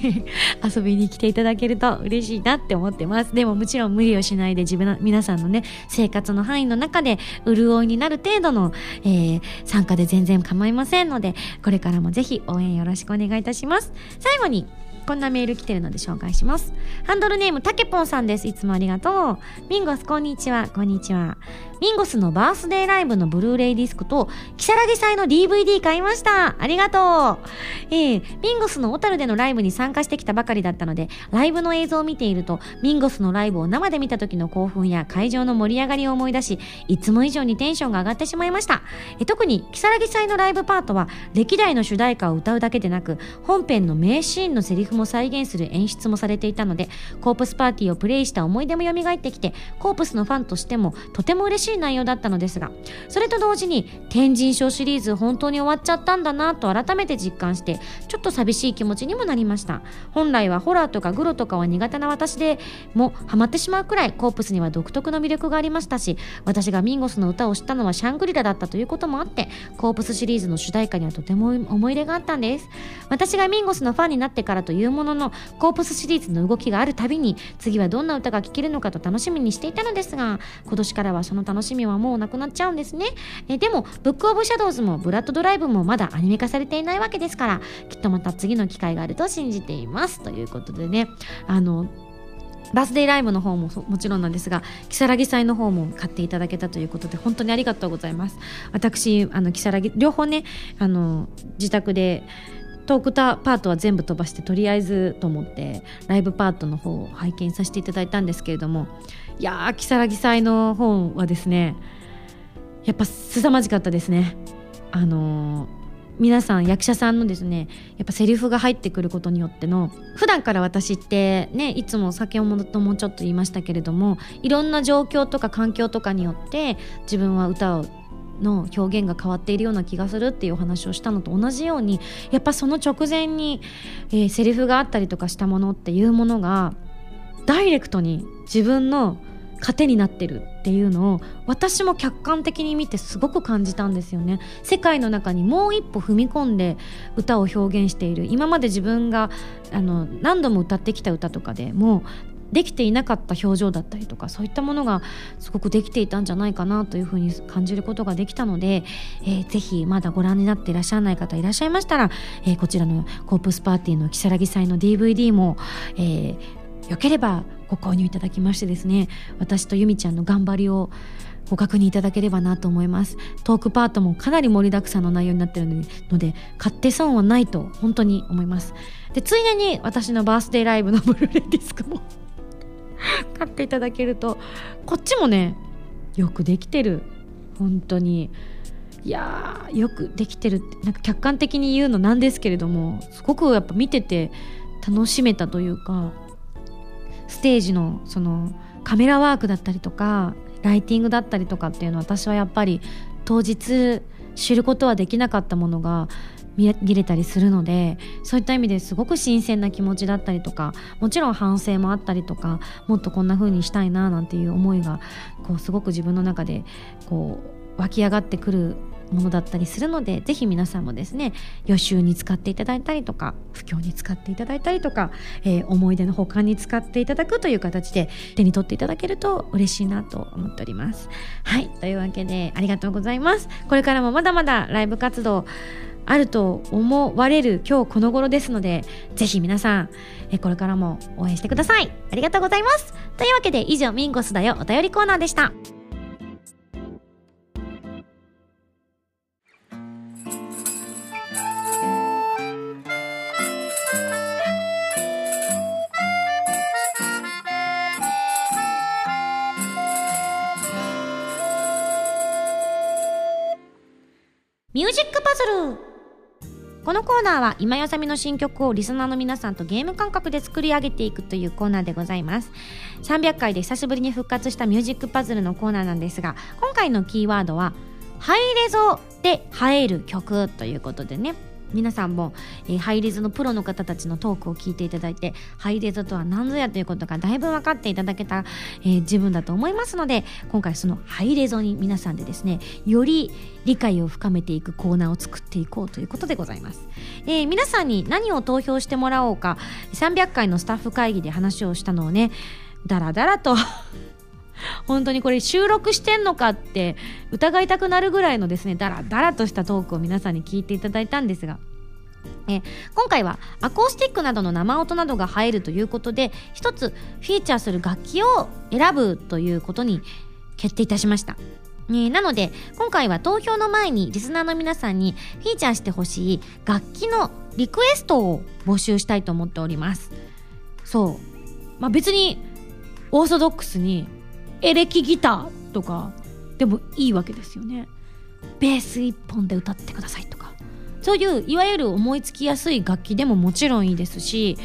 遊びに来ていただけると嬉しいなって思ってます。でももちろん無理をしないで自分の皆さんのね生活の範囲の中で潤いになる程度の、えー、参加で全然構いませんのでこれからもぜひ応援よろしくお願いいたします最後にこんなメール来てるので紹介します。ハンドルネームたけぽんさんです。いつもありがとう。ミンゴスこんにちは。こんにちは。ミンゴスのバースデーライブのブルーレイディスクと、キサラギ祭の DVD 買いました。ありがとう。えー、ミンゴスの小樽でのライブに参加してきたばかりだったので、ライブの映像を見ていると、ミンゴスのライブを生で見た時の興奮や会場の盛り上がりを思い出し、いつも以上にテンションが上がってしまいました。えー、特に、キサラギ祭のライブパートは、歴代の主題歌を歌うだけでなく、本編の名シーンのセリフも再現する演出もされていたので、コープスパーティーをプレイした思い出も蘇ってきて、コープスのファンとしてもとても嬉しいしい内容だったのですが、それと同時に、天神賞シリーズ本当に終わっちゃったんだなと改めて実感して、ちょっと寂しい気持ちにもなりました。本来はホラーとかグロとかは苦手な私でもハマってしまうくらいコープスには独特の魅力がありましたし、私がミンゴスの歌を知ったのはシャングリラだったということもあって、コープスシリーズの主題歌にはとても思い入れがあったんです。私がミンゴスのファンになってからというものの、コープスシリーズの動きがあるたびに、次はどんな歌が聴けるのかと楽しみにしていたのですが、今年からはその楽しみはもうなくなっちゃうんですね。えでも、ブックオブシャドウズもブラッドドライブもまだアニメ化されていないわけですから、きっとまた次の機会があると信じています。ということでね、あの、バースデーライブの方ももちろんなんですが、木更木祭の方も買っていただけたということで、本当にありがとうございます。私、あの、木更木、両方ね、あの、自宅で、トークタパートは全部飛ばしてとりあえずと思ってライブパートの方を拝見させていただいたんですけれどもいやー如月祭の本はですねやっぱ凄まじかったですね。あのー、皆さん役者さんのですねやっぱセリフが入ってくることによっての普段から私ってねいつも先ほどもちょっと言いましたけれどもいろんな状況とか環境とかによって自分は歌をの表現が変わっているような気がするっていうお話をしたのと同じようにやっぱその直前に、えー、セリフがあったりとかしたものっていうものがダイレクトに自分の糧になってるっていうのを私も客観的に見てすごく感じたんですよね。世界の中にもう一歩踏み込んで歌を表現している。今まで自分があの何度も歌ってきた歌とかでもできていなかった表情だったりとかそういったものがすごくできていたんじゃないかなというふうに感じることができたので、えー、ぜひまだご覧になっていらっしゃらない方いらっしゃいましたら、えー、こちらのコープスパーティーの如月祭の DVD も、えー、よければご購入いただきましてですね私とゆみちゃんの頑張りをご確認いただければなと思います。トークパートもかなり盛りだくさんの内容になってるので買って損はないと本当に思います。でついでに私のバースデーライブのブルーレイディスクも 買っていただけるとこっちもねよくできてる。本当に。いやよくできてる。ってなんか客観的に言うのなんですけれどもすごくやっぱ見てて楽しめたというかステージのそのカメラワークだったりとかライティングだったりとかっていうのは私はやっぱり当日知ることはできなかったものが見れたりするのでそういった意味ですごく新鮮な気持ちだったりとかもちろん反省もあったりとかもっとこんな風にしたいななんていう思いがこうすごく自分の中でこう湧き上がってくるものだったりするのでぜひ皆さんもですね予習に使っていただいたりとか布教に使っていただいたりとか、えー、思い出の保管に使っていただくという形で手に取っていただけると嬉しいなと思っております。はいというわけでありがとうございます。これからもまだまだライブ活動あると思われる今日この頃ですのでぜひ皆さんえこれからも応援してください。ありがとうございます。というわけで以上ミンゴスだよお便りコーナーでした。ュージックパズルこのコーナーは今やさみの新曲をリスナーの皆さんとゲーム感覚で作り上げていくというコーナーでございます。300回で久しぶりに復活したミュージックパズルのコーナーなんですが今回のキーワードはハイレゾで映える曲ということでね。皆さんも、えー、ハイレゾのプロの方たちのトークを聞いていただいてハイレゾとは何ぞやということがだいぶ分かっていただけた、えー、自分だと思いますので今回そのハイレゾに皆さんでですねより理解を深めていくコーナーを作っていこうということでございます、えー、皆さんに何を投票してもらおうか300回のスタッフ会議で話をしたのをねだらだらと本当にこれ収録してんのかって疑いたくなるぐらいのですねダラダラとしたトークを皆さんに聞いていただいたんですがえ今回はアコースティックなどの生音などが入るということで一つフィーチャーする楽器を選ぶということに決定いたしました。え、なので今回は投票の前にリスナーの皆さんにフィーチャーしてほしい楽器のリクエストを募集したいと思っておりますそうまあ別にオーソドックスにエレキギターとかでもいいわけですよね。ベース1本で歌ってくださいとか。そういういわゆる思いつきやすい楽器でももちろんいいですし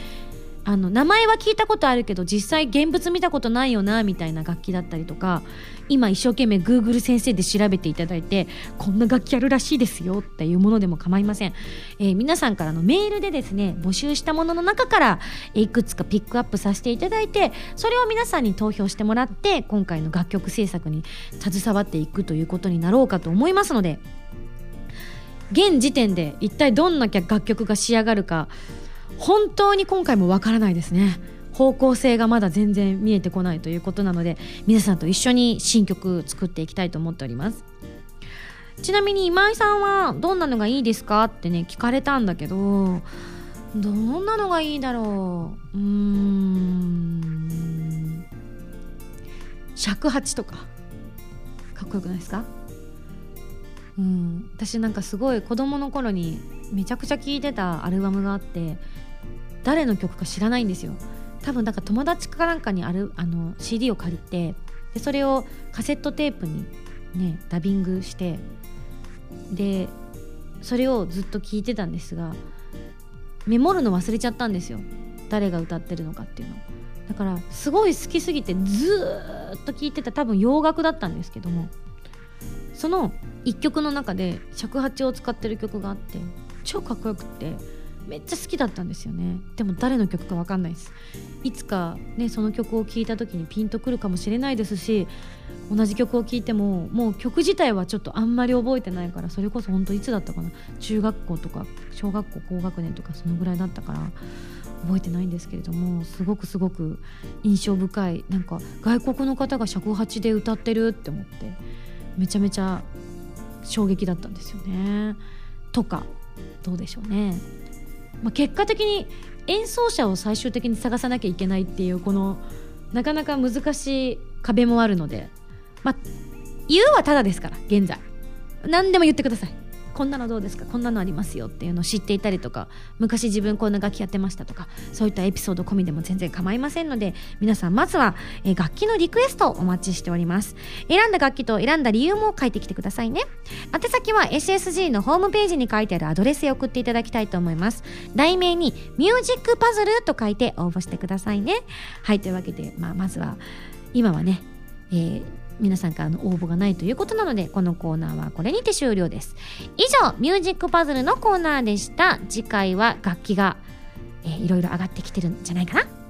あの名前は聞いたことあるけど実際現物見たことないよなみたいな楽器だったりとか今一生懸命 Google 先生で調べていただいてこんな楽器あるらしいですよっていうものでも構いません、えー、皆さんからのメールでですね募集したものの中からいくつかピックアップさせていただいてそれを皆さんに投票してもらって今回の楽曲制作に携わっていくということになろうかと思いますので現時点で一体どんな楽曲が仕上がるか本当に今回もわからないですね。方向性がまだ全然見えてこないということなので皆さんと一緒に新曲作っていきたいと思っております。ちなみに今井さんはどんなのがいいですかってね聞かれたんだけどどんなのがいいだろう。うーん。尺八とか。かっこよくないですか？うん。私なんかすごい子供の頃にめちゃくちゃ聴いてたアルバムがあって誰の曲か知らないんですよ。多分だか友達かなんかにあるあの CD を借りてでそれをカセットテープにねダビングしてでそれをずっと聞いてたんですがメモるの忘れちゃったんですよ。誰が歌ってるのかっていうの。だからすごい好きすぎてずっと聴いてた多分洋楽だったんですけどもその1曲の中で尺八を使ってる曲があって超かっこよくってめっちゃ好きだったんですよねでも誰の曲か分かんないですいつかねその曲を聴いた時にピンとくるかもしれないですし同じ曲を聴いてももう曲自体はちょっとあんまり覚えてないからそれこそ本当いつだったかな中学校とか小学校高学年とかそのぐらいだったから覚えてないんですけれどもすごくすごく印象深いなんか外国の方が尺八で歌ってるって思ってめちゃめちゃ衝撃だったんですよね。とかどうでしょうね。まあ、結果的に演奏者を最終的に探さなきゃいけないっていうこのなかなか難しい壁もあるのでまあ言うはただですから現在。何でも言ってください。こんなのどうですか？こんなのありますよっていうのを知っていたりとか昔自分こんな楽器やってましたとかそういったエピソード込みでも全然構いませんので皆さんまずは、えー楽器のリクエストをお待ちしております。選んだ楽器と選んだ理由も書いてきてくださいね。宛先は SSG のホームページに書いてあるアドレスへ送っていただきたいと思います。題名にミュージックパズルと書いて応募してくださいね。はいというわけで、まあ、まずは今はね、えー皆さんからの応募がないということなのでこのコーナーはこれにて終了です。以上ミュージックパズルのコーナーでした。次回は楽器が、えーいろいろ上がってきてるんじゃないかな。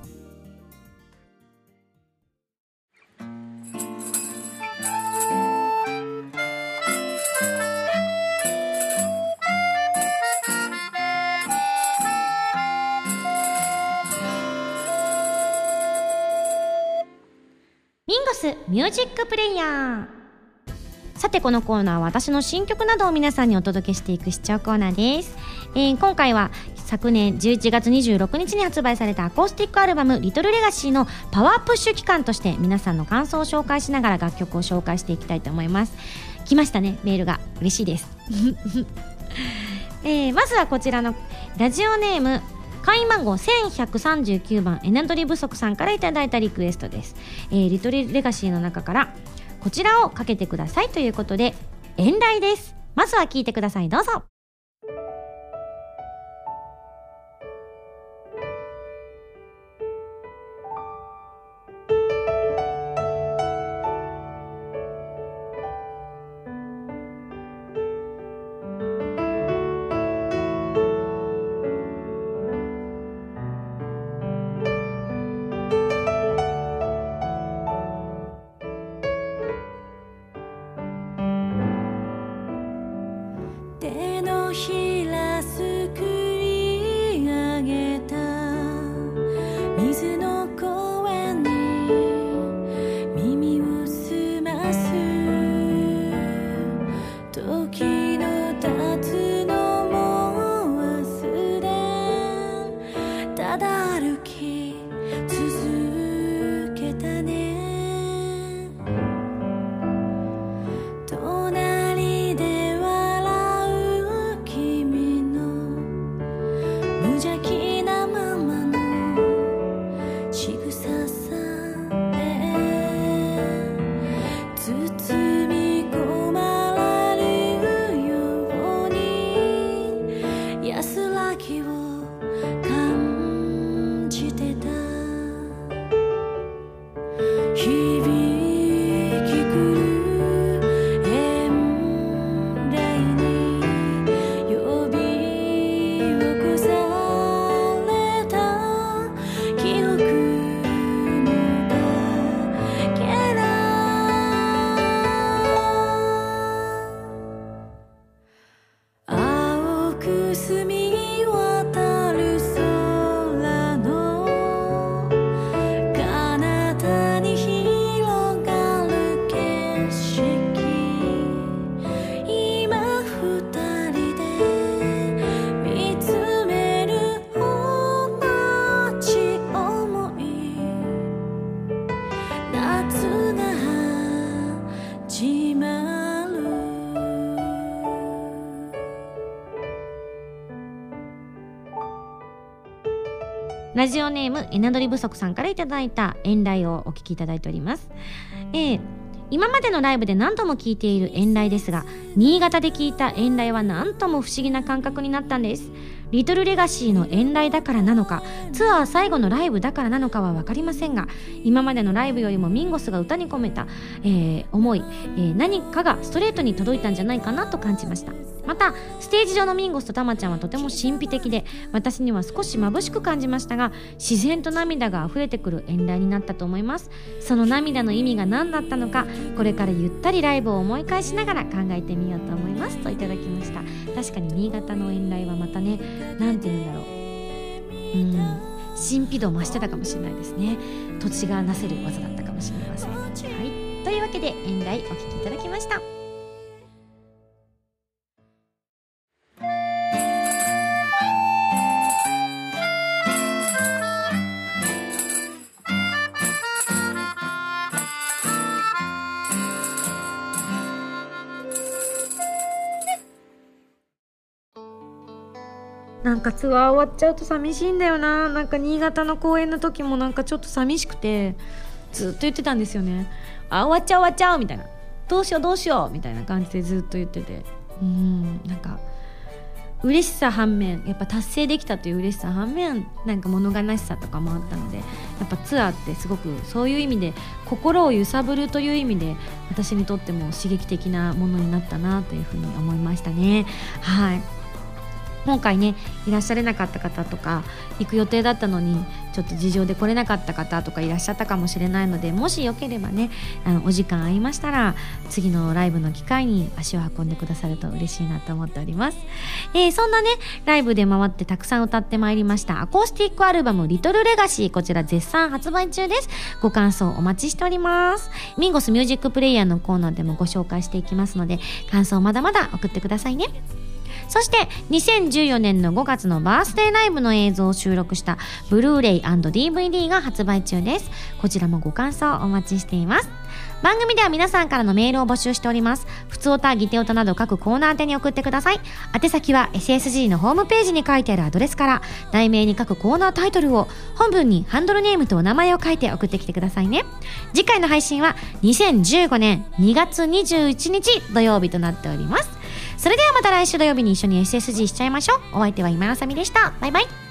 ミンゴスミュージックプレイヤーさてこのコーナーは私の新曲などを皆さんにお届けしていく視聴コーナーです、えー今回は昨年11月26日に発売されたアコースティックアルバム「リトルレガシーのパワープッシュ期間として皆さんの感想を紹介しながら楽曲を紹介していきたいと思います。来ましたねメールが。嬉しいです、えーまずはこちらのラジオネーム会員番号1139番エナドリ不足さんからいただいたリクエストです、えーリトリレガシーの中からこちらをかけてくださいということで遠来です。まずは聞いてください。どうぞ。ネームエナドリ不足さんからいただいた遠来をお聞きいただいております。えー今までのライブで何度も聞いている遠来ですが新潟で聞いた遠来は何とも不思議な感覚になったんですリトルレガシーの遠来だからなのかツアー最後のライブだからなのかは分かりませんが今までのライブよりもミンゴスが歌に込めた、えー思い、えー何かがストレートに届いたんじゃないかなと感じました。またステージ上のミンゴスとタマちゃんはとても神秘的で私には少し眩しく感じましたが自然と涙が溢れてくる遠来になったと思います。その涙の意味が何だったのかこれからゆったりライブを思い返しながら考えてみようと思います。といただきました。確かに新潟の遠来はまたね何て言うんだろう。うん。神秘度を増してたかもしれないですね。土地がなせる技だったかもしれません。はい。というわけで遠来お聴きいただきました。なんかツアー終わっちゃうと寂しいんだよな。なんか新潟の公演の時もなんかちょっと寂しくてずっと言ってたんですよね。あ終わっちゃう終わっちゃうみたいな。どうしようどうしようみたいな感じでずっと言ってて。うんなんか嬉しさ反面。やっぱ達成できたという嬉しさ反面。なんか物悲しさとかもあったのでやっぱツアーってすごくそういう意味で心を揺さぶるという意味で私にとっても刺激的なものになったなというふうに思いましたね。はい。今回ねいらっしゃれなかった方とか行く予定だったのにちょっと事情で来れなかった方とかいらっしゃったかもしれないのでもしよければねあのお時間合いましたら次のライブの機会に足を運んでくださると嬉しいなと思っております、えーそんなねライブで回ってたくさん歌ってまいりましたアコースティックアルバム「リトルレガシーこちら絶賛発売中です。ご感想お待ちしております。ミンゴスミュージックプレイヤーのコーナーでもご紹介していきますので感想まだまだ送ってくださいね。そして2014年の5月のバースデーライブの映像を収録したブルーレイ &DVD が発売中です。こちらもご感想お待ちしています。番組では皆さんからのメールを募集しております。普通歌、ギテオタなど各コーナー宛てに送ってください。宛先は SSG のホームページに書いてあるアドレスから、題名に各コーナータイトルを、本文にハンドルネームとお名前を書いて送ってきてくださいね。次回の配信は2015年2月21日土曜日となっております。それではまた来週土曜日に一緒に SSG しちゃいましょう。お相手は今のさみでした。バイバイ。